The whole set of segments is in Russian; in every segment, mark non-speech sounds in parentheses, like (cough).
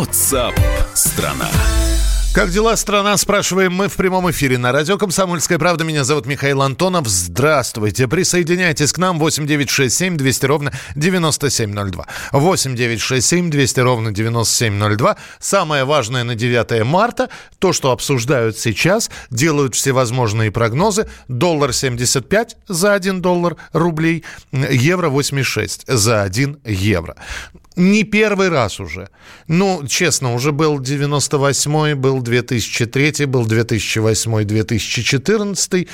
WhatsApp страна. Как дела, страна? Спрашиваем мы в прямом эфире на радио «Комсомольская правда». Меня зовут Михаил Антонов. Здравствуйте. Присоединяйтесь к нам 8967 200 ровно 9702. 8967 200 ровно 9702. Самое важное на 9 марта, то, что обсуждают сейчас, делают всевозможные прогнозы. Доллар 75 за 1 доллар рублей, евро 86 за 1 евро не первый раз уже. Ну, честно, уже был 98-й, был 2003 был 2008 2014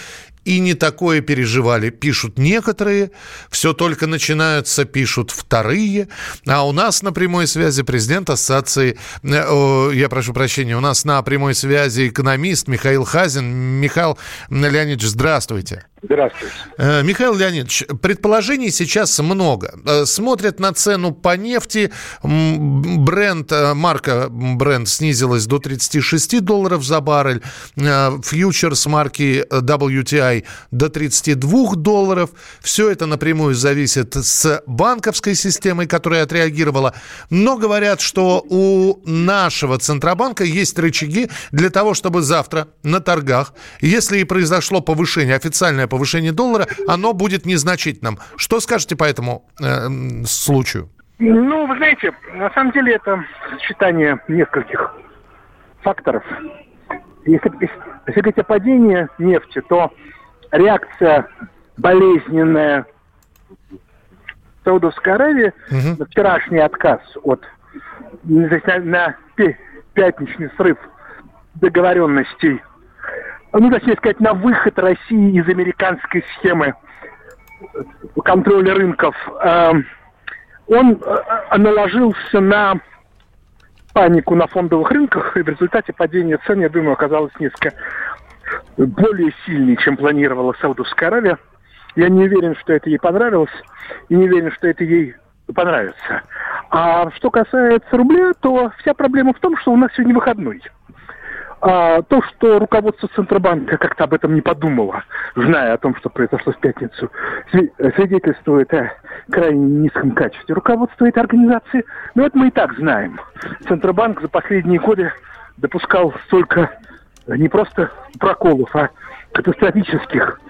и не такое переживали. Пишут некоторые, все только начинаются, пишут вторые. А у нас на прямой связи президент Ассоциации, э, я прошу прощения, у нас на прямой связи экономист Михаил Хазин. Михаил Леонидович, здравствуйте. Здравствуйте. Э, Михаил Леонидович, предположений сейчас много. Э, смотрят на цену по нефти. Бренд, э, марка бренд снизилась до 36 долларов за баррель. Фьючерс марки WTI до 32 долларов. Все это напрямую зависит с банковской системой, которая отреагировала. Но говорят, что у нашего Центробанка есть рычаги для того, чтобы завтра на торгах, если и произошло повышение, официальное повышение доллара, оно будет незначительным. Что скажете по этому э, случаю? Ну, вы знаете, на самом деле это сочетание нескольких факторов. Если, если говорить о падении нефти, то реакция болезненная Саудовской Аравии угу. на вчерашний отказ от на, на пятничный срыв договоренностей ну, точнее сказать, на выход России из американской схемы контроля рынков, эм, он э, наложился на панику на фондовых рынках, и в результате падения цен, я думаю, оказалось несколько более сильнее, чем планировала Саудовская Аравия. Я не уверен, что это ей понравилось, и не уверен, что это ей понравится. А что касается рубля, то вся проблема в том, что у нас сегодня выходной. А, то, что руководство Центробанка как-то об этом не подумало, зная о том, что произошло в пятницу, свидетельствует о крайне низком качестве руководства этой организации. Но это мы и так знаем. Центробанк за последние годы допускал столько не просто проколов, а катастрофических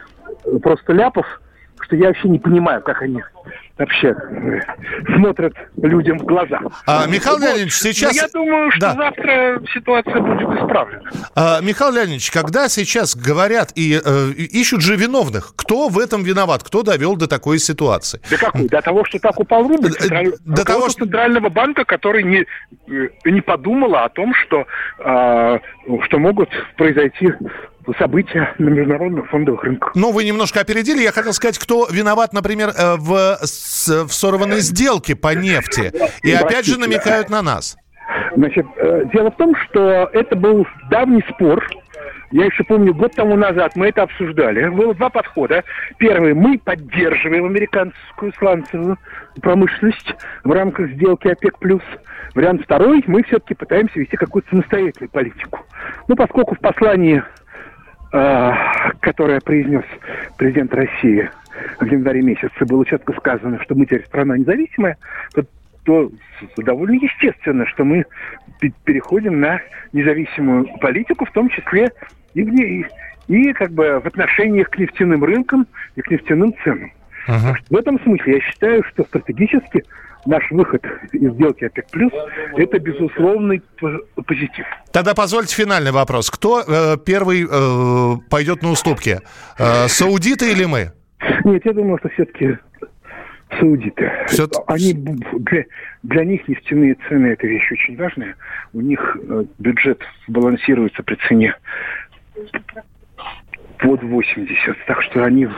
просто ляпов, что я вообще не понимаю, как они вообще э, смотрят людям в глаза. А, Михаил Леонидович, сейчас... Но я думаю, что да. завтра ситуация будет исправлена. А, Михаил Леонидович, когда сейчас говорят и э, ищут же виновных, кто в этом виноват, кто довел до такой ситуации? До какой? До того, что так упал рубль? Централь... До того, что... Центрального банка, который не, э, не подумала о том, что, э, что могут произойти события на международных фондовых рынках. Ну, вы немножко опередили. Я хотел сказать, кто виноват, например, э, в, в сорванной сделке по нефти. И опять же намекают на нас. Значит, э, дело в том, что это был давний спор. Я еще помню, год тому назад мы это обсуждали. Было два подхода. Первый, мы поддерживаем американскую сланцевую промышленность в рамках сделки ОПЕК+. Вариант второй, мы все-таки пытаемся вести какую-то самостоятельную политику. Ну, поскольку в послании которое произнес президент России в январе месяце, было четко сказано, что мы теперь страна независимая, то, то довольно естественно, что мы переходим на независимую политику, в том числе и, и, и как бы в отношениях к нефтяным рынкам и к нефтяным ценам. Uh-huh. В этом смысле я считаю, что стратегически наш выход из сделки ОПЕК+, плюс это безусловный позитив. Тогда позвольте финальный вопрос. Кто э, первый э, пойдет на уступки? Э, саудиты или мы? Нет, я думаю, что все-таки саудиты. Все... Они, для, для них нефтяные цены – это вещь очень важная. У них э, бюджет балансируется при цене под 80. Так что они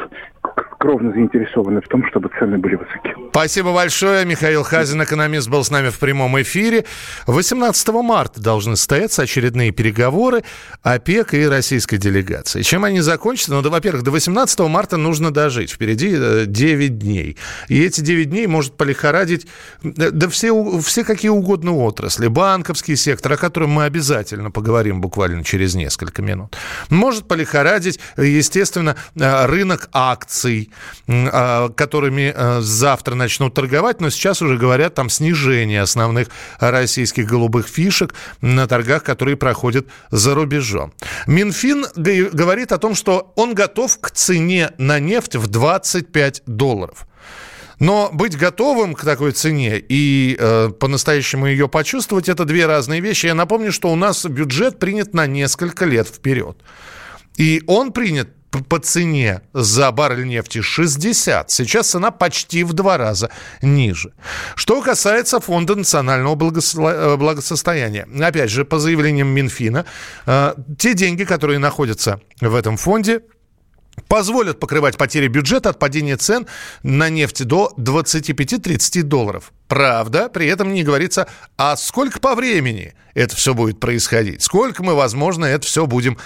кровно заинтересованы в том, чтобы цены были высоки. Спасибо большое. Михаил Хазин, экономист, был с нами в прямом эфире. 18 марта должны состояться очередные переговоры ОПЕК и российской делегации. Чем они закончатся? Ну, да, во-первых, до 18 марта нужно дожить. Впереди 9 э, дней. И эти 9 дней может полихорадить э, да все, все какие угодно отрасли. Банковский сектор, о котором мы обязательно поговорим буквально через несколько минут. Может полихорадить, естественно, э, рынок акций, рублей, а, которыми э, завтра начнут торговать, но сейчас уже говорят там снижение основных российских голубых фишек на торгах, которые проходят за рубежом. Минфин говорит о том, что он готов к цене на нефть в 25 долларов. Но быть готовым к такой цене и э, по-настоящему ее почувствовать, это две разные вещи. Я напомню, что у нас бюджет принят на несколько лет вперед. И он принят по цене за баррель нефти 60. Сейчас цена почти в два раза ниже. Что касается Фонда национального э, благосостояния. Опять же, по заявлениям Минфина, э, те деньги, которые находятся в этом фонде, позволят покрывать потери бюджета от падения цен на нефть до 25-30 долларов. Правда, при этом не говорится, а сколько по времени это все будет происходить, сколько мы, возможно, это все будем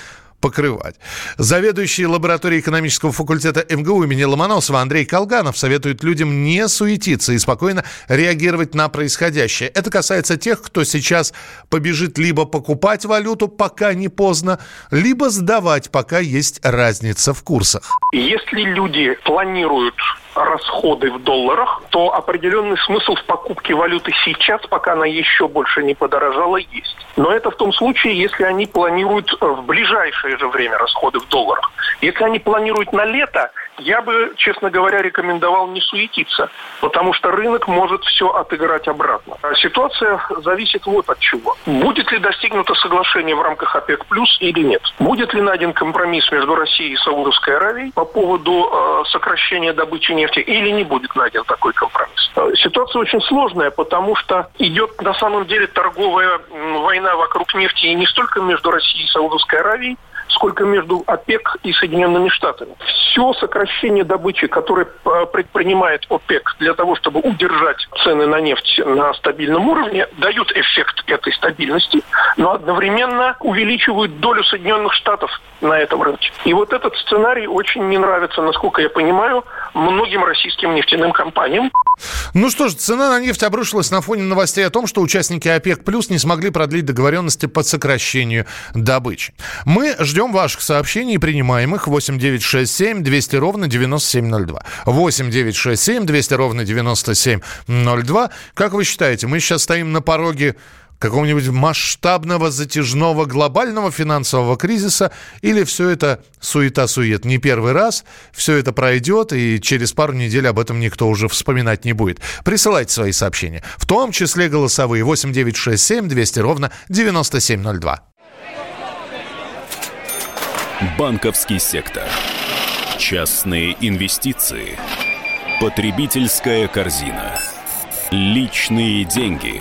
покрывать. Заведующий лабораторией экономического факультета МГУ имени Ломоносова Андрей Колганов советует людям не суетиться и спокойно реагировать на происходящее. Это касается тех, кто сейчас побежит либо покупать валюту, пока не поздно, либо сдавать, пока есть разница в курсах. Если люди планируют расходы в долларах, то определенный смысл в покупке валюты сейчас, пока она еще больше не подорожала, есть. Но это в том случае, если они планируют в ближайшее же время расходы в долларах. Если они планируют на лето, я бы, честно говоря, рекомендовал не суетиться, потому что рынок может все отыграть обратно. А ситуация зависит вот от чего. Будет ли достигнуто соглашение в рамках ОПЕК плюс или нет? Будет ли найден компромисс между Россией и Саудовской Аравией по поводу э, сокращения добычи нефти или не будет найден такой компромисс? Э, ситуация очень сложная, потому что идет на самом деле торговая война вокруг нефти и не столько между Россией и Саудовской Аравией, сколько между ОПЕК и Соединенными Штатами. Все сокращение добычи, которое э, предпринимает ОПЕК для того, чтобы удержать цены на нефть на стабильном уровне, дают эффект этой стабильности, но одновременно увеличивают долю Соединенных Штатов на этом рынке. И вот этот сценарий очень не нравится, насколько я понимаю, многим российским нефтяным компаниям. Ну что ж, цена на нефть обрушилась на фоне новостей о том, что участники ОПЕК плюс не смогли продлить договоренности по сокращению добычи. Мы ждем ваших сообщений и принимаем их 8967 200 ровно 9702. 8967 200 ровно 9702. Как вы считаете, мы сейчас стоим на пороге какого-нибудь масштабного, затяжного, глобального финансового кризиса, или все это суета-сует не первый раз, все это пройдет, и через пару недель об этом никто уже вспоминать не будет. Присылайте свои сообщения, в том числе голосовые 8967 200 ровно 9702. Банковский сектор. Частные инвестиции. Потребительская корзина. Личные деньги.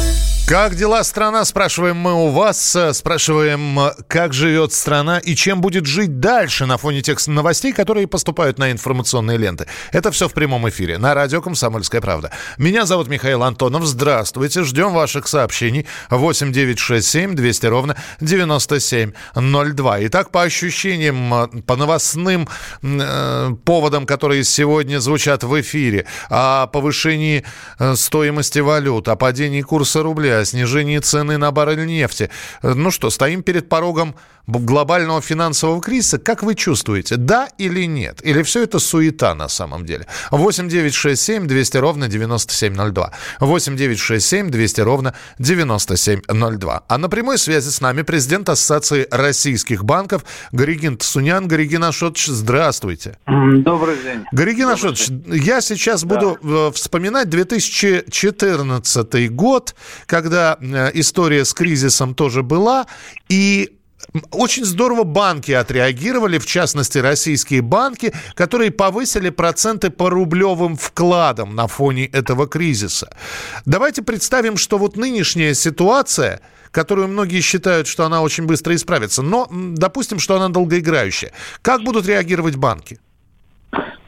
Как дела, страна? Спрашиваем мы у вас. Спрашиваем, как живет страна и чем будет жить дальше на фоне тех новостей, которые поступают на информационные ленты. Это все в прямом эфире на радио «Комсомольская правда». Меня зовут Михаил Антонов. Здравствуйте. Ждем ваших сообщений. 8 9 6 7 200 ровно 9702. Итак, по ощущениям, по новостным э, поводам, которые сегодня звучат в эфире, о повышении э, стоимости валют, о падении курса рубля, снижении цены на баррель нефти. Ну что, стоим перед порогом глобального финансового кризиса. Как вы чувствуете, да или нет? Или все это суета на самом деле? 8 9 6 7 200 ровно 9702. 8 9 6 7 200 ровно 9702. А на прямой связи с нами президент Ассоциации российских банков Горигин Тсунян. Горигин Ашотович, здравствуйте. Добрый день. Горигин Ашотович, я сейчас да. буду э, вспоминать 2014 год, когда э, история с кризисом тоже была, и очень здорово банки отреагировали, в частности, российские банки, которые повысили проценты по рублевым вкладам на фоне этого кризиса. Давайте представим, что вот нынешняя ситуация, которую многие считают, что она очень быстро исправится, но допустим, что она долгоиграющая. Как будут реагировать банки?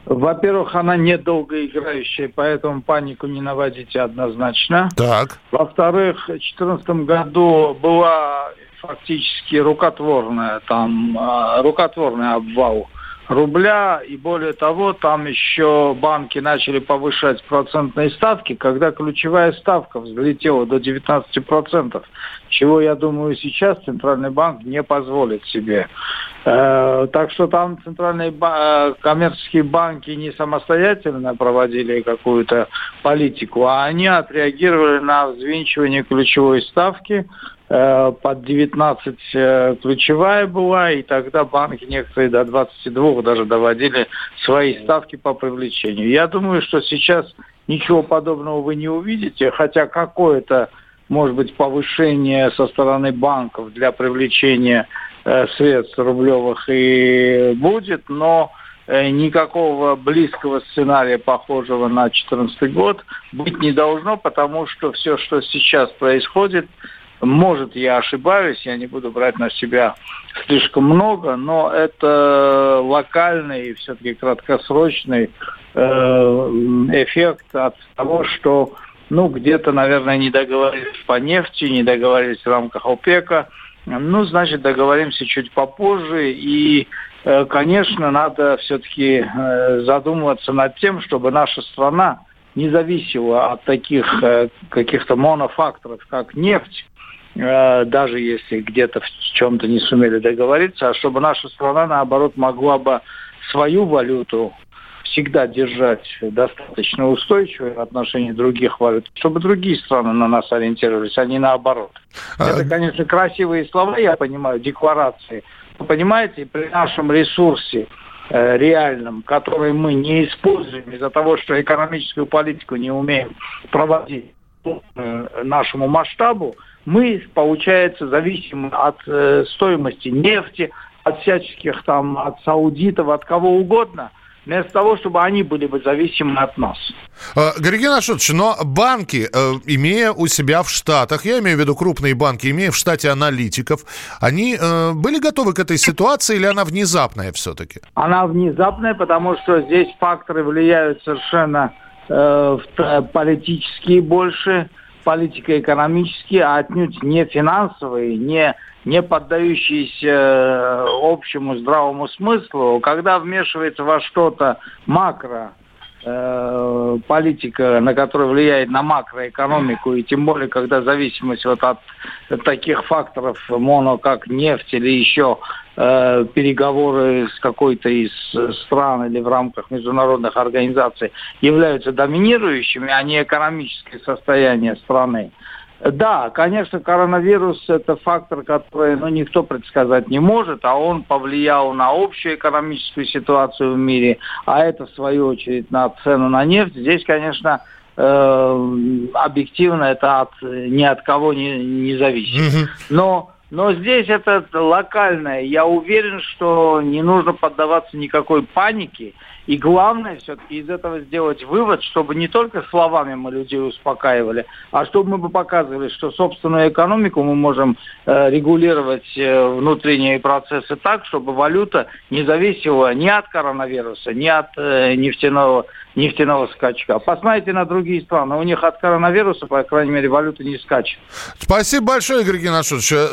Во-первых, она недолгоиграющая, поэтому панику не наводите однозначно. Так. Во-вторых, в 2014 году была фактически рукотворная, там, а, рукотворный обвал рубля, и более того, там еще банки начали повышать процентные ставки, когда ключевая ставка взлетела до 19%, чего, я думаю, сейчас Центральный банк не позволит себе. Э, так что там центральные э, коммерческие банки не самостоятельно проводили какую-то политику, а они отреагировали на взвинчивание ключевой ставки, Э, под 19 э, ключевая была, и тогда банки некоторые до 22 даже доводили свои ставки по привлечению. Я думаю, что сейчас ничего подобного вы не увидите, хотя какое-то, может быть, повышение со стороны банков для привлечения э, средств рублевых и будет, но никакого близкого сценария, похожего на 2014 год, быть не должно, потому что все, что сейчас происходит, может, я ошибаюсь, я не буду брать на себя слишком много, но это локальный, все-таки краткосрочный э, эффект от того, что ну, где-то, наверное, не договорились по нефти, не договорились в рамках ОПЕКа. Ну, значит, договоримся чуть попозже. И, э, конечно, надо все-таки э, задумываться над тем, чтобы наша страна не зависела от таких каких-то монофакторов, как нефть, Э, даже если где-то в чем-то не сумели договориться, а чтобы наша страна, наоборот, могла бы свою валюту всегда держать достаточно устойчивой в отношении других валют, чтобы другие страны на нас ориентировались, а не наоборот. А... Это, конечно, красивые слова, я понимаю, декларации. Вы понимаете, при нашем ресурсе э, реальном, который мы не используем из-за того, что экономическую политику не умеем проводить э, нашему масштабу, мы, получается, зависим от э, стоимости нефти, от всяческих там, от саудитов, от кого угодно, вместо того, чтобы они были бы зависимы от нас. Э, Георгий Нашутович, но банки, э, имея у себя в Штатах, я имею в виду крупные банки, имея в штате аналитиков, они э, были готовы к этой ситуации или она внезапная все-таки? Она внезапная, потому что здесь факторы влияют совершенно э, политические больше, политико-экономические, а отнюдь не финансовые, не, не поддающиеся э, общему здравому смыслу. Когда вмешивается во что-то макро, э, политика, на которую влияет на макроэкономику, и тем более, когда зависимость вот от таких факторов, моно, как нефть или еще э, переговоры с какой-то из стран или в рамках международных организаций являются доминирующими, а не экономическое состояние страны. Да, конечно, коронавирус – это фактор, который ну, никто предсказать не может, а он повлиял на общую экономическую ситуацию в мире, а это, в свою очередь, на цену на нефть. Здесь, конечно, э, объективно это от, ни от кого не, не зависит. Но но здесь это локальное. Я уверен, что не нужно поддаваться никакой панике. И главное все-таки из этого сделать вывод, чтобы не только словами мы людей успокаивали, а чтобы мы бы показывали, что собственную экономику мы можем э, регулировать э, внутренние процессы так, чтобы валюта не зависела ни от коронавируса, ни от э, нефтяного нефтяного скачка. Посмотрите на другие страны. У них от коронавируса, по крайней мере, валюта не скачет. Спасибо большое, Геннадьевич. Э,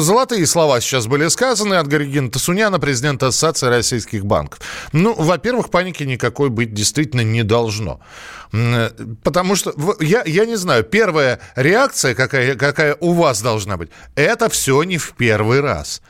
золотые слова сейчас были сказаны от Георгина Тасуняна, президента Ассоциации российских банков. Ну, во-первых, паники никакой быть действительно не должно. Потому что, я, я не знаю, первая реакция, какая, какая у вас должна быть, это все не в первый раз.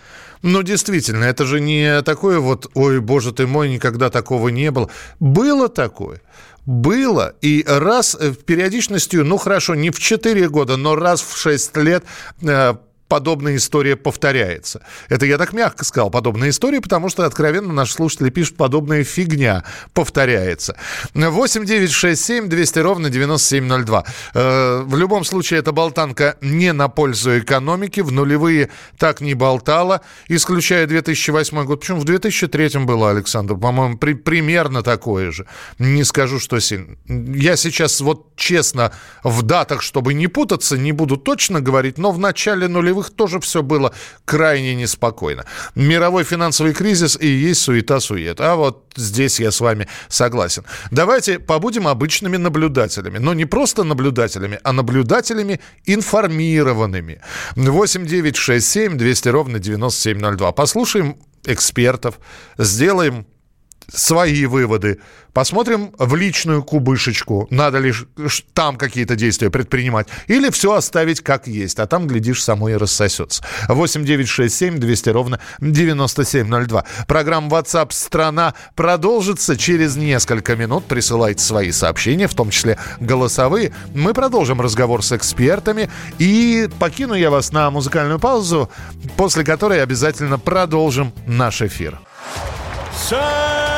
Ну, действительно, это же не такое вот, ой, боже ты мой, никогда такого не было. Было такое. Было. И раз э, периодичностью, ну хорошо, не в 4 года, но раз в 6 лет э, подобная история повторяется. Это я так мягко сказал, подобная история, потому что, откровенно, наши слушатели пишут, подобная фигня повторяется. 8 9 6 7 200 ровно 9702. Э, в любом случае, эта болтанка не на пользу экономики. В нулевые так не болтала, исключая 2008 год. Почему в 2003 было, Александр? По-моему, при, примерно такое же. Не скажу, что сильно. Я сейчас вот честно в датах, чтобы не путаться, не буду точно говорить, но в начале нулевых нулевых тоже все было крайне неспокойно. Мировой финансовый кризис и есть суета-сует. А вот здесь я с вами согласен. Давайте побудем обычными наблюдателями. Но не просто наблюдателями, а наблюдателями информированными. 8 9 6 7 200 ровно 9702. Послушаем экспертов, сделаем свои выводы, посмотрим в личную кубышечку, надо ли там какие-то действия предпринимать, или все оставить как есть, а там, глядишь, само и рассосется. 8 9 6 7 200 ровно 9702. Программа WhatsApp «Страна» продолжится через несколько минут. Присылайте свои сообщения, в том числе голосовые. Мы продолжим разговор с экспертами, и покину я вас на музыкальную паузу, после которой обязательно продолжим наш эфир. Самые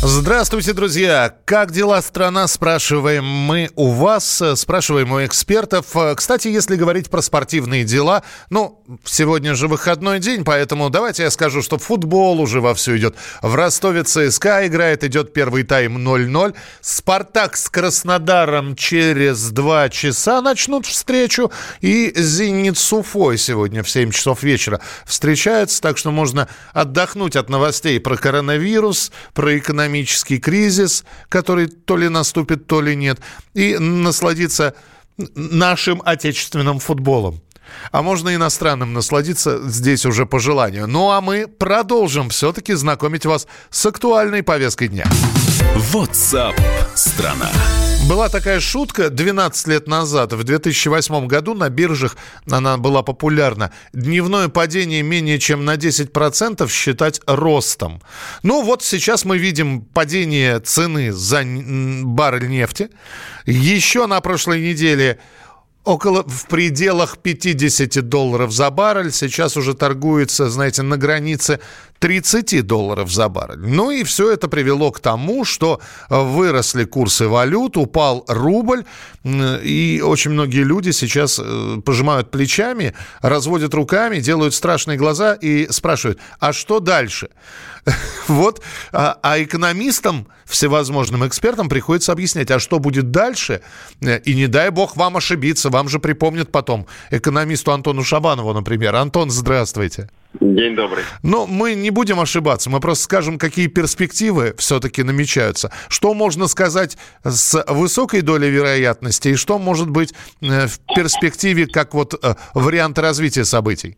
Здравствуйте, друзья! Как дела, страна? Спрашиваем мы у вас, спрашиваем у экспертов. Кстати, если говорить про спортивные дела, ну, сегодня же выходной день, поэтому давайте я скажу, что футбол уже вовсю идет. В Ростове ЦСКА играет, идет первый тайм 0-0. Спартак с Краснодаром через два часа начнут встречу. И Зенит с Уфой сегодня в 7 часов вечера встречаются, так что можно отдохнуть от новостей про коронавирус, про экономику экономический кризис, который то ли наступит, то ли нет, и насладиться нашим отечественным футболом. А можно иностранным насладиться здесь уже по желанию. Ну а мы продолжим все-таки знакомить вас с актуальной повесткой дня. WhatsApp страна. Была такая шутка 12 лет назад, в 2008 году на биржах она была популярна. Дневное падение менее чем на 10% считать ростом. Ну вот сейчас мы видим падение цены за баррель нефти. Еще на прошлой неделе около в пределах 50 долларов за баррель. Сейчас уже торгуется, знаете, на границе 30 долларов за баррель. Ну и все это привело к тому, что выросли курсы валют, упал рубль, и очень многие люди сейчас э, пожимают плечами, разводят руками, делают страшные глаза и спрашивают, а что дальше? (laughs) Вот, а, а экономистам, всевозможным экспертам приходится объяснять, а что будет дальше? И не дай бог вам ошибиться, вам же припомнят потом экономисту Антону Шабанову, например. Антон, здравствуйте. День добрый. Но мы не будем ошибаться, мы просто скажем, какие перспективы все-таки намечаются. Что можно сказать с высокой долей вероятности и что может быть э, в перспективе как вот э, вариант развития событий?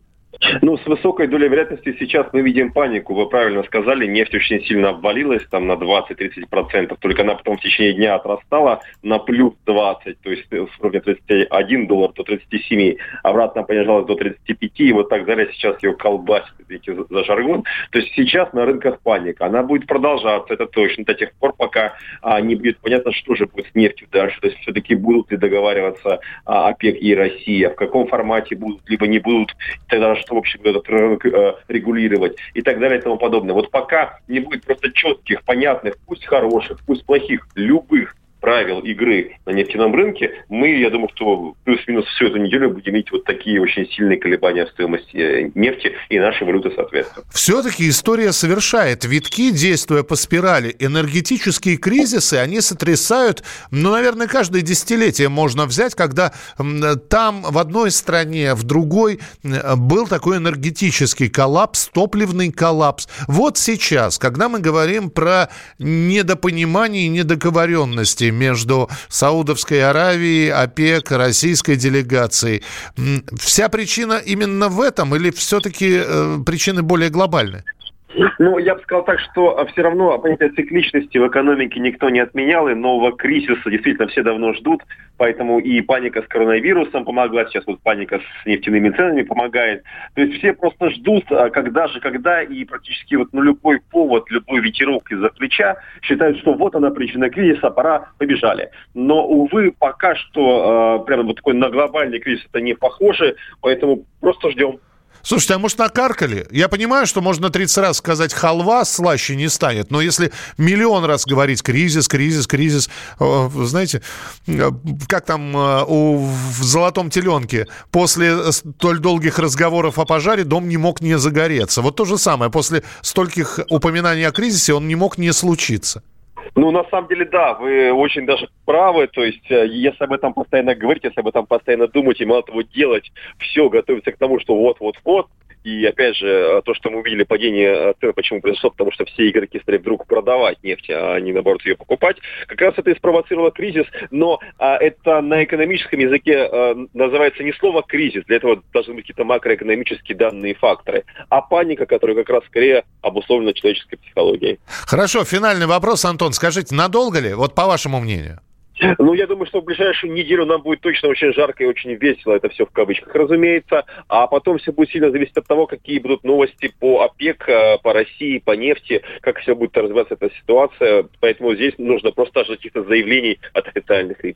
Ну, с высокой долей вероятности сейчас мы видим панику. Вы правильно сказали, нефть очень сильно обвалилась, там на 20-30%, только она потом в течение дня отрастала на плюс 20, то есть с уровня 31 доллар до 37, обратно понижалась до 35, и вот так далее сейчас ее колбасит, видите, за жаргон. То есть сейчас на рынках паника. Она будет продолжаться, это точно, до тех пор, пока а, не будет понятно, что же будет с нефтью дальше. То есть все-таки будут ли договариваться а, ОПЕК и Россия, в каком формате будут, либо не будут, тогда что, в общем, этот рынок э, регулировать и так далее и тому подобное. Вот пока не будет просто четких, понятных, пусть хороших, пусть плохих, любых правил игры на нефтяном рынке, мы, я думаю, что плюс-минус всю эту неделю будем иметь вот такие очень сильные колебания в стоимости э, нефти и нашей валюты соответственно. Все-таки история совершает витки, действуя по спирали. Энергетические кризисы, они сотрясают, ну, наверное, каждое десятилетие можно взять, когда там в одной стране, в другой был такой энергетический коллапс, топливный коллапс. Вот сейчас, когда мы говорим про недопонимание и недоговоренности между Саудовской Аравией, ОПЕК, российской делегацией. Вся причина именно в этом или все-таки э, причины более глобальные? Ну, я бы сказал так, что а, все равно понятие цикличности в экономике никто не отменял, и нового кризиса действительно все давно ждут, поэтому и паника с коронавирусом помогла, сейчас вот паника с нефтяными ценами помогает. То есть все просто ждут, а, когда же, когда, и практически вот ну, любой повод, любой ветерок из-за плеча считают, что вот она причина кризиса, пора, побежали. Но, увы, пока что э, прямо вот такой на глобальный кризис это не похоже, поэтому просто ждем. Слушайте, а может накаркали? Я понимаю, что можно 30 раз сказать халва слаще не станет, но если миллион раз говорить кризис, кризис, кризис, э, знаете, э, как там э, у, в «Золотом теленке» после столь долгих разговоров о пожаре дом не мог не загореться. Вот то же самое, после стольких упоминаний о кризисе он не мог не случиться. Ну, на самом деле, да, вы очень даже правы. То есть, если об этом постоянно говорить, если об этом постоянно думать и мало того делать, все, готовиться к тому, что вот-вот-вот, и опять же, то, что мы увидели падение цен, почему произошло, потому что все игроки стали вдруг продавать нефть, а не наоборот ее покупать. Как раз это и спровоцировало кризис, но а, это на экономическом языке а, называется не слово кризис, для этого должны быть какие-то макроэкономические данные факторы, а паника, которая как раз скорее обусловлена человеческой психологией. Хорошо, финальный вопрос, Антон, скажите, надолго ли, вот по вашему мнению? Ну, я думаю, что в ближайшую неделю нам будет точно очень жарко и очень весело. Это все в кавычках, разумеется. А потом все будет сильно зависеть от того, какие будут новости по ОПЕК, э, по России, по нефти, как все будет развиваться эта ситуация. Поэтому здесь нужно просто ждать каких-то заявлений от официальных лиц.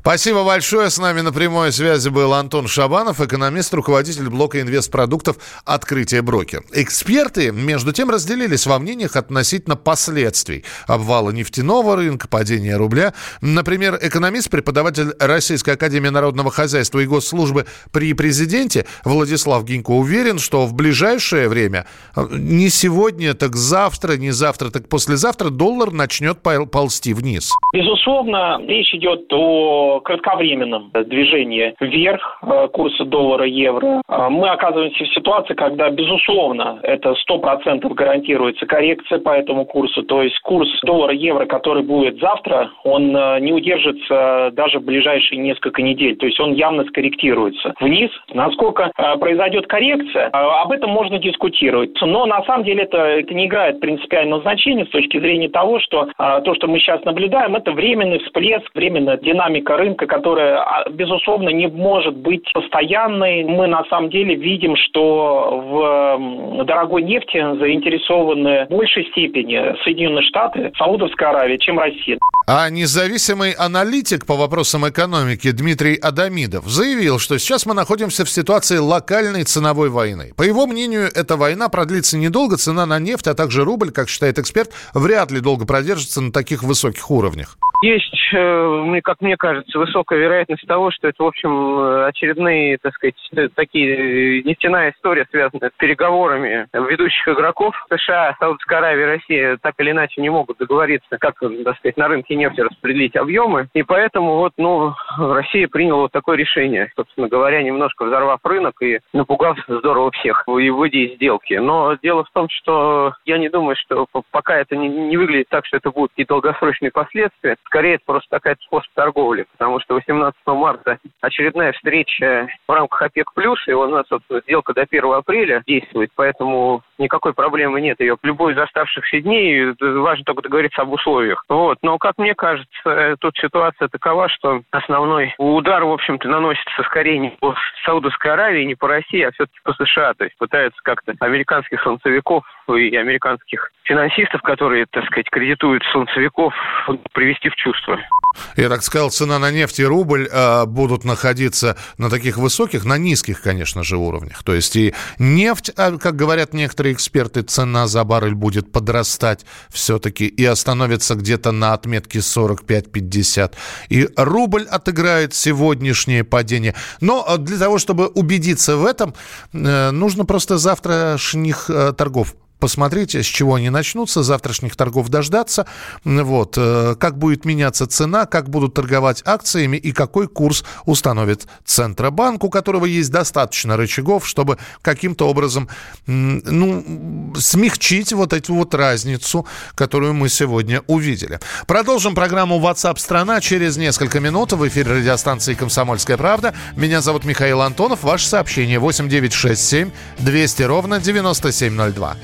Спасибо большое. С нами на прямой связи был Антон Шабанов, экономист, руководитель блока инвестпродуктов «Открытие брокер». Эксперты, между тем, разделились во мнениях относительно последствий обвала нефтяного рынка, падения рубля. Например, Например, экономист, преподаватель Российской Академии Народного Хозяйства и Госслужбы при президенте Владислав Гинько уверен, что в ближайшее время, э, не сегодня, так завтра, не завтра, так послезавтра доллар начнет ползти вниз. Безусловно, речь идет о кратковременном движении вверх э, курса доллара-евро. Э, мы оказываемся в ситуации, когда, безусловно, это 100% гарантируется коррекция по этому курсу. То есть курс доллара-евро, который будет завтра, он не удерживается держится даже в ближайшие несколько недель. То есть он явно скорректируется вниз. Насколько э, произойдет коррекция, э, об этом можно дискутировать. Но на самом деле это, это не играет принципиального значения с точки зрения того, что э, то, что мы сейчас наблюдаем, это временный всплеск, временная динамика рынка, которая, а, безусловно, не может быть постоянной. Мы на самом деле видим, что в дорогой нефти заинтересованы в большей степени Соединенные Штаты, Саудовская Аравия, чем Россия. А независимый аналитик по вопросам экономики Дмитрий Адамидов заявил, что сейчас мы находимся в ситуации локальной ценовой войны. По его мнению, эта война продлится недолго, цена на нефть, а также рубль, как считает эксперт, вряд ли долго продержится на таких высоких уровнях. Есть, э, как мне кажется, высокая вероятность того, что это, в общем, очередные, так сказать, такие нефтяная история, связанная с переговорами ведущих игроков. США, Саудовская Аравия, Россия так или иначе не могут договориться, как, так сказать, на рынке нефти распределить объемы. И поэтому вот, ну, Россия приняла вот такое решение, собственно говоря, немножко взорвав рынок и напугав здорово всех и выйдя из сделки. Но дело в том, что я не думаю, что пока это не, не выглядит так, что это будут какие-то долгосрочные последствия. Скорее, это просто такая способ торговли, потому что 18 марта очередная встреча в рамках ОПЕК+, и у нас, собственно, сделка до 1 апреля действует, поэтому никакой проблемы нет ее. Любой из оставшихся дней важно только договориться об условиях. Вот. Но, как мне кажется, тут ситуация такова, что основной удар, в общем-то, наносится скорее не по Саудовской Аравии, не по России, а все-таки по США. То есть пытаются как-то американских солнцевиков и американских финансистов, которые, так сказать, кредитуют солнцевиков, привести в чувство. Я так сказал, цена на нефть и рубль э, будут находиться на таких высоких, на низких, конечно же, уровнях. То есть и нефть, а, как говорят некоторые эксперты, цена за баррель будет подрастать все-таки и остановится где-то на отметке 45-50. И рубль отыграет сегодняшнее падение. Но а, для того, чтобы убедиться в этом, э, нужно просто завтрашних э, торгов посмотреть, с чего они начнутся, завтрашних торгов дождаться, вот, э, как будет меняться цена, как будут торговать акциями и какой курс установит Центробанк, у которого есть достаточно рычагов, чтобы каким-то образом, ну, смягчить вот эту вот разницу, которую мы сегодня увидели. Продолжим программу WhatsApp страна через несколько минут в эфире радиостанции «Комсомольская правда». Меня зовут Михаил Антонов. Ваше сообщение 8967 200 ровно 9702.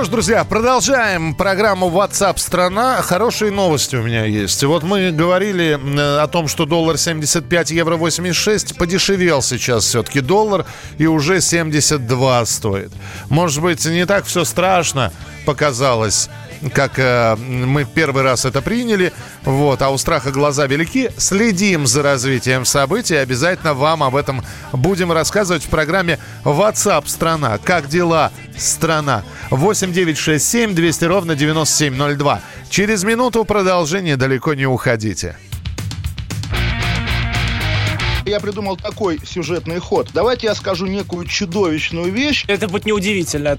Что ж, друзья, продолжаем программу WhatsApp страна. Хорошие новости у меня есть. Вот мы говорили э, о том, что доллар 75, евро 86. Подешевел сейчас все-таки доллар и уже 72 стоит. Может быть, не так все страшно показалось как э, мы первый раз это приняли. Вот, а у страха глаза велики. Следим за развитием событий. Обязательно вам об этом будем рассказывать в программе WhatsApp страна. Как дела, страна? 8 9 6 7 200 ровно 9702. Через минуту продолжение далеко не уходите. Я придумал такой сюжетный ход. Давайте я скажу некую чудовищную вещь. Это будет неудивительно.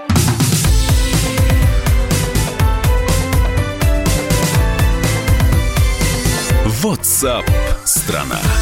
WhatsApp страна.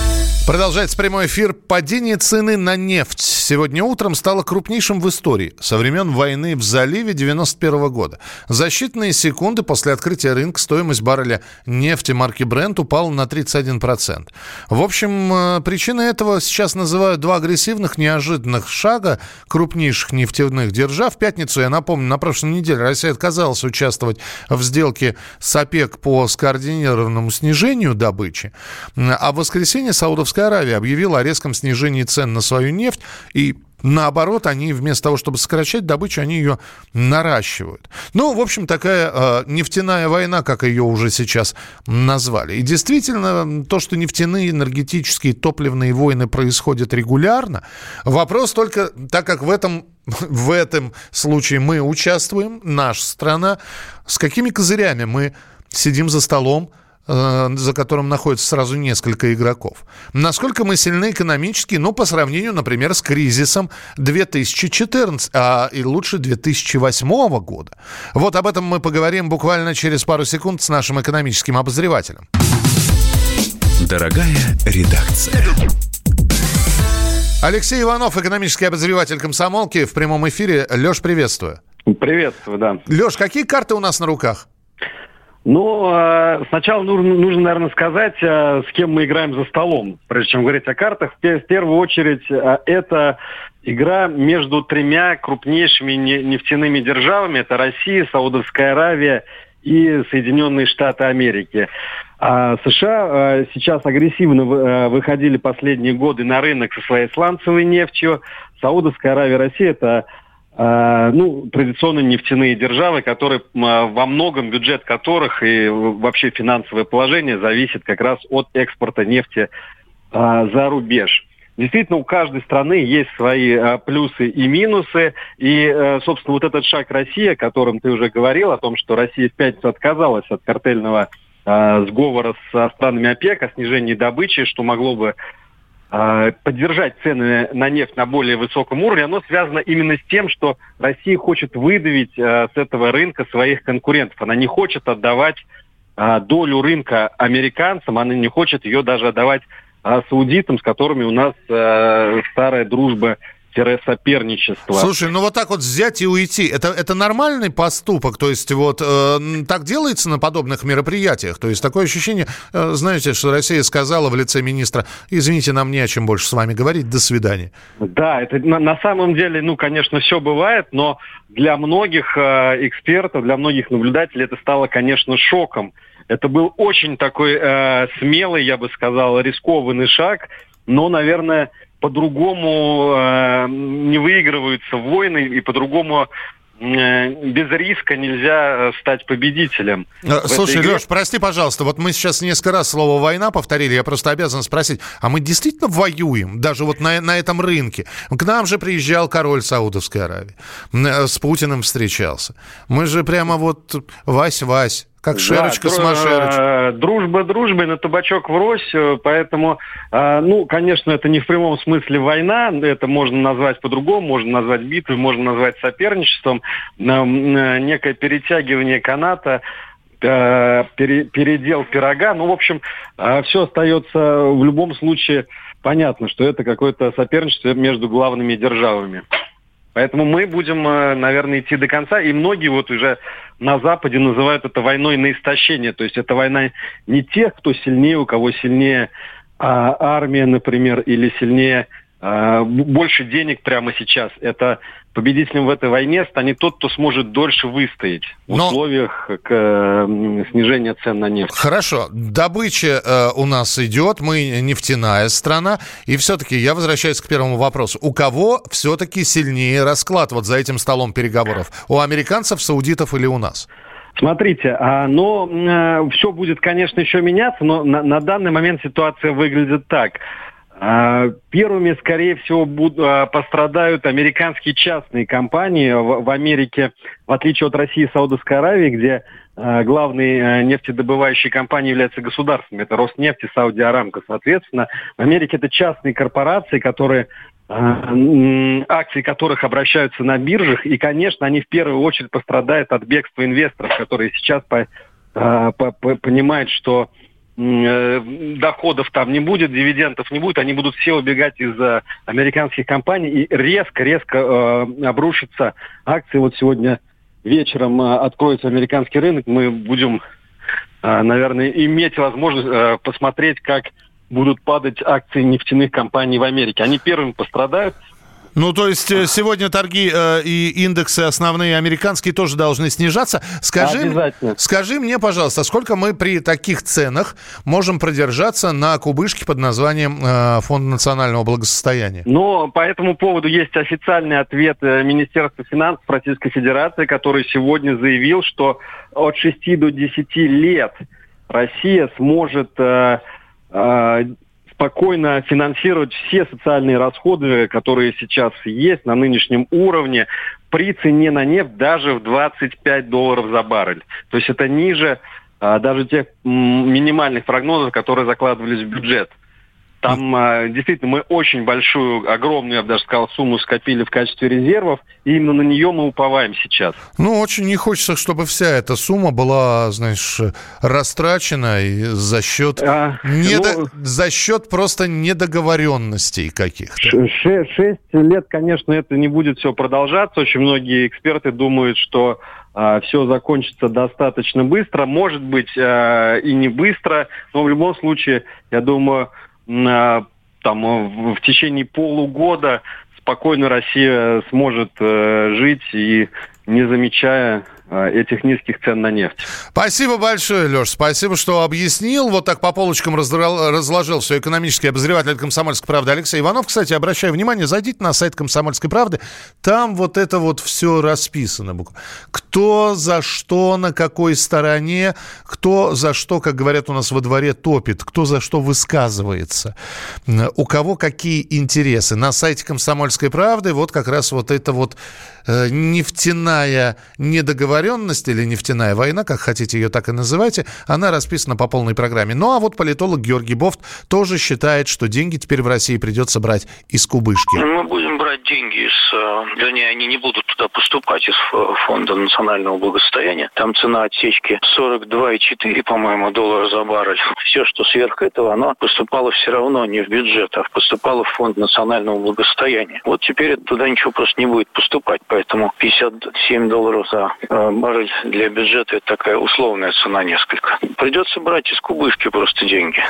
Продолжается прямой эфир. Падение цены на нефть сегодня утром стало крупнейшим в истории со времен войны в заливе 91 года. За считанные секунды после открытия рынка стоимость барреля нефти марки Brent упала на 31%. В общем, э, причиной этого сейчас называют два агрессивных, неожиданных шага крупнейших нефтяных держав. В пятницу, я напомню, на прошлой неделе Россия отказалась участвовать в сделке с ОПЕК по скоординированному снижению добычи. А в воскресенье Саудовская Аравия объявила о резком снижении цен на свою нефть. И Наоборот, они вместо того, чтобы сокращать добычу, они ее наращивают. Ну, в общем, такая э, нефтяная война, как ее уже сейчас назвали. И действительно, то, что нефтяные, энергетические, топливные войны происходят регулярно, вопрос только, так как в этом (laughs) в этом случае мы участвуем, наша страна, с какими козырями мы сидим за столом, за которым находится сразу несколько игроков. Насколько мы сильны экономически, ну, по сравнению, например, с кризисом 2014, а и лучше 2008 года. Вот об этом мы поговорим буквально через пару секунд с нашим экономическим обозревателем. Дорогая редакция. Алексей Иванов, экономический обозреватель комсомолки в прямом эфире. Леш, приветствую. Приветствую, да. Леш, какие карты у нас на руках? Ну, э, сначала нужно, нужно, наверное, сказать, э, с кем мы играем за столом, прежде чем говорить о картах. В первую очередь, э, это игра между тремя крупнейшими нефтяными державами. Это Россия, Саудовская Аравия и Соединенные Штаты Америки. А США сейчас агрессивно выходили последние годы на рынок со своей сланцевой нефтью. Саудовская Аравия, Россия – это ну, традиционные нефтяные державы, которые а, во многом бюджет которых и вообще финансовое положение зависит как раз от экспорта нефти за рубеж. Действительно, у каждой страны есть свои плюсы и минусы. И, собственно, вот этот шаг России, о котором ты уже говорил, о том, что Россия в пятницу отказалась от картельного сговора со странами ОПЕК о снижении добычи, что могло бы поддержать цены на нефть на более высоком уровне, оно связано именно с тем, что Россия хочет выдавить а, с этого рынка своих конкурентов. Она не хочет отдавать а, долю рынка американцам, она не хочет ее даже отдавать саудитам, с которыми у нас старая дружба соперничество. Слушай, ну вот так вот взять и уйти, это, это нормальный поступок? То есть вот э, так делается на подобных мероприятиях? То есть такое ощущение, э, знаете, что Россия сказала в лице министра, извините, нам не о чем больше с вами говорить, до свидания. Да, это на, на самом деле, ну, конечно, все бывает, но для многих э, экспертов, для многих наблюдателей это стало, конечно, шоком. Это был очень такой э, смелый, я бы сказал, рискованный шаг, но, наверное, по-другому э, не выигрываются войны и по-другому э, без риска нельзя э, стать победителем. Э, слушай, Леш, прости, пожалуйста, вот мы сейчас несколько раз слово «война» повторили, я просто обязан спросить, а мы действительно воюем, даже вот на, на этом рынке? К нам же приезжал король Саудовской Аравии, с Путиным встречался. Мы же прямо вот Вась-Вась, как шерочка да, с машерочкой. Дружба дружбой, на табачок врозь. Э, поэтому, э, ну, конечно, это не в прямом смысле война. Это можно назвать по-другому. Можно назвать битвой, можно назвать соперничеством. Некое перетягивание каната передел пирога. Ну, в общем, все остается в любом случае понятно, что это какое-то соперничество между главными державами. Поэтому мы будем, э, наверное, идти до конца. И многие вот уже на Западе называют это войной на истощение. То есть это война не тех, кто сильнее, у кого сильнее а, армия, например, или сильнее а, больше денег прямо сейчас. Это победителем в этой войне станет тот, кто сможет дольше выстоять в Но... условиях к, снижения цен на нефть. Хорошо. Добыча э, у нас идет, мы нефтяная страна. И все-таки я возвращаюсь к первому вопросу. У кого все-таки сильнее расклад вот за этим столом переговоров? У американцев, саудитов или у нас? Смотрите, а, но э, все будет, конечно, еще меняться, но на, на данный момент ситуация выглядит так. А, первыми, скорее всего, а, пострадают американские частные компании в, Америке, в отличие от России и Саудовской Аравии, где а, главные нефтедобывающие компании являются государствами. Это Роснефть и Сауди Арамко. Соответственно, в Америке это частные корпорации, которые акции которых обращаются на биржах, и, конечно, они в первую очередь пострадают от бегства инвесторов, которые сейчас по, по, по, понимают, что доходов там не будет, дивидендов не будет, они будут все убегать из э, американских компаний и резко-резко э, обрушатся акции. Вот сегодня вечером э, откроется американский рынок, мы будем, э, наверное, иметь возможность э, посмотреть, как будут падать акции нефтяных компаний в Америке. Они первыми пострадают, ну, то есть э, сегодня торги э, и индексы основные американские тоже должны снижаться. Скажи, скажи мне, пожалуйста, сколько мы при таких ценах можем продержаться на кубышке под названием э, Фонд национального благосостояния? Ну, по этому поводу есть официальный ответ э, Министерства финансов Российской Федерации, который сегодня заявил, что от 6 до 10 лет Россия сможет... Э, э, спокойно финансировать все социальные расходы, которые сейчас есть на нынешнем уровне, при цене на нефть даже в 25 долларов за баррель. То есть это ниже а, даже тех минимальных прогнозов, которые закладывались в бюджет. Там э, действительно мы очень большую, огромную, я бы даже сказал, сумму скопили в качестве резервов, и именно на нее мы уповаем сейчас. Ну, очень не хочется, чтобы вся эта сумма была, знаешь, растрачена и за счет, а, недо... ну, за счет просто недоговоренностей каких-то. Шесть лет, конечно, это не будет все продолжаться. Очень многие эксперты думают, что а, все закончится достаточно быстро. Может быть, а, и не быстро, но в любом случае, я думаю, там в течение полугода спокойно Россия сможет э, жить и не замечая Э, этих низких цен на нефть. Спасибо большое, Леш. Спасибо, что объяснил. Вот так по полочкам разложил все экономический обозреватель «Комсомольской правды» Алексей Иванов. Кстати, обращаю внимание, зайдите на сайт «Комсомольской правды». Там вот это вот все расписано. Кто за что, на какой стороне, кто за что, как говорят у нас во дворе, топит, кто за что высказывается, у кого какие интересы. На сайте «Комсомольской правды» вот как раз вот это вот нефтяная недоговоренность договоренность или нефтяная война, как хотите ее так и называйте, она расписана по полной программе. Ну а вот политолог Георгий Бофт тоже считает, что деньги теперь в России придется брать из кубышки. Мы будем брать деньги из... Э, вернее, они не будут туда поступать из Фонда национального благосостояния. Там цена отсечки 42,4, по-моему, доллара за баррель. Все, что сверх этого, оно поступало все равно не в бюджет, а поступало в Фонд национального благосостояния. Вот теперь туда ничего просто не будет поступать. 57 долларов за э, баррель для бюджета это такая условная цена несколько. Придется брать из кубышки просто деньги.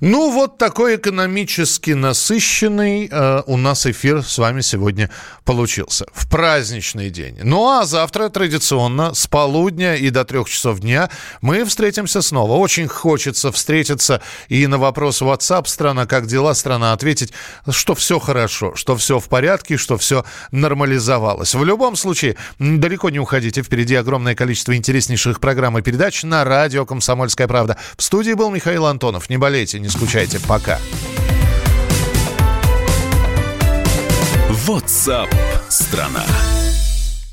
Ну, вот такой экономически насыщенный э, у нас эфир с вами сегодня получился. В праздничный день. Ну, а завтра традиционно с полудня и до трех часов дня мы встретимся снова. Очень хочется встретиться и на вопрос WhatsApp «Страна, как дела, страна?» ответить, что все хорошо, что все в порядке, что все нормализовалось. В любом случае, далеко не уходите Впереди огромное количество интереснейших программ и передач на радио «Комсомольская правда». В студии был Михаил Антонов. Не болейте, не скучайте. Пока. WhatsApp страна.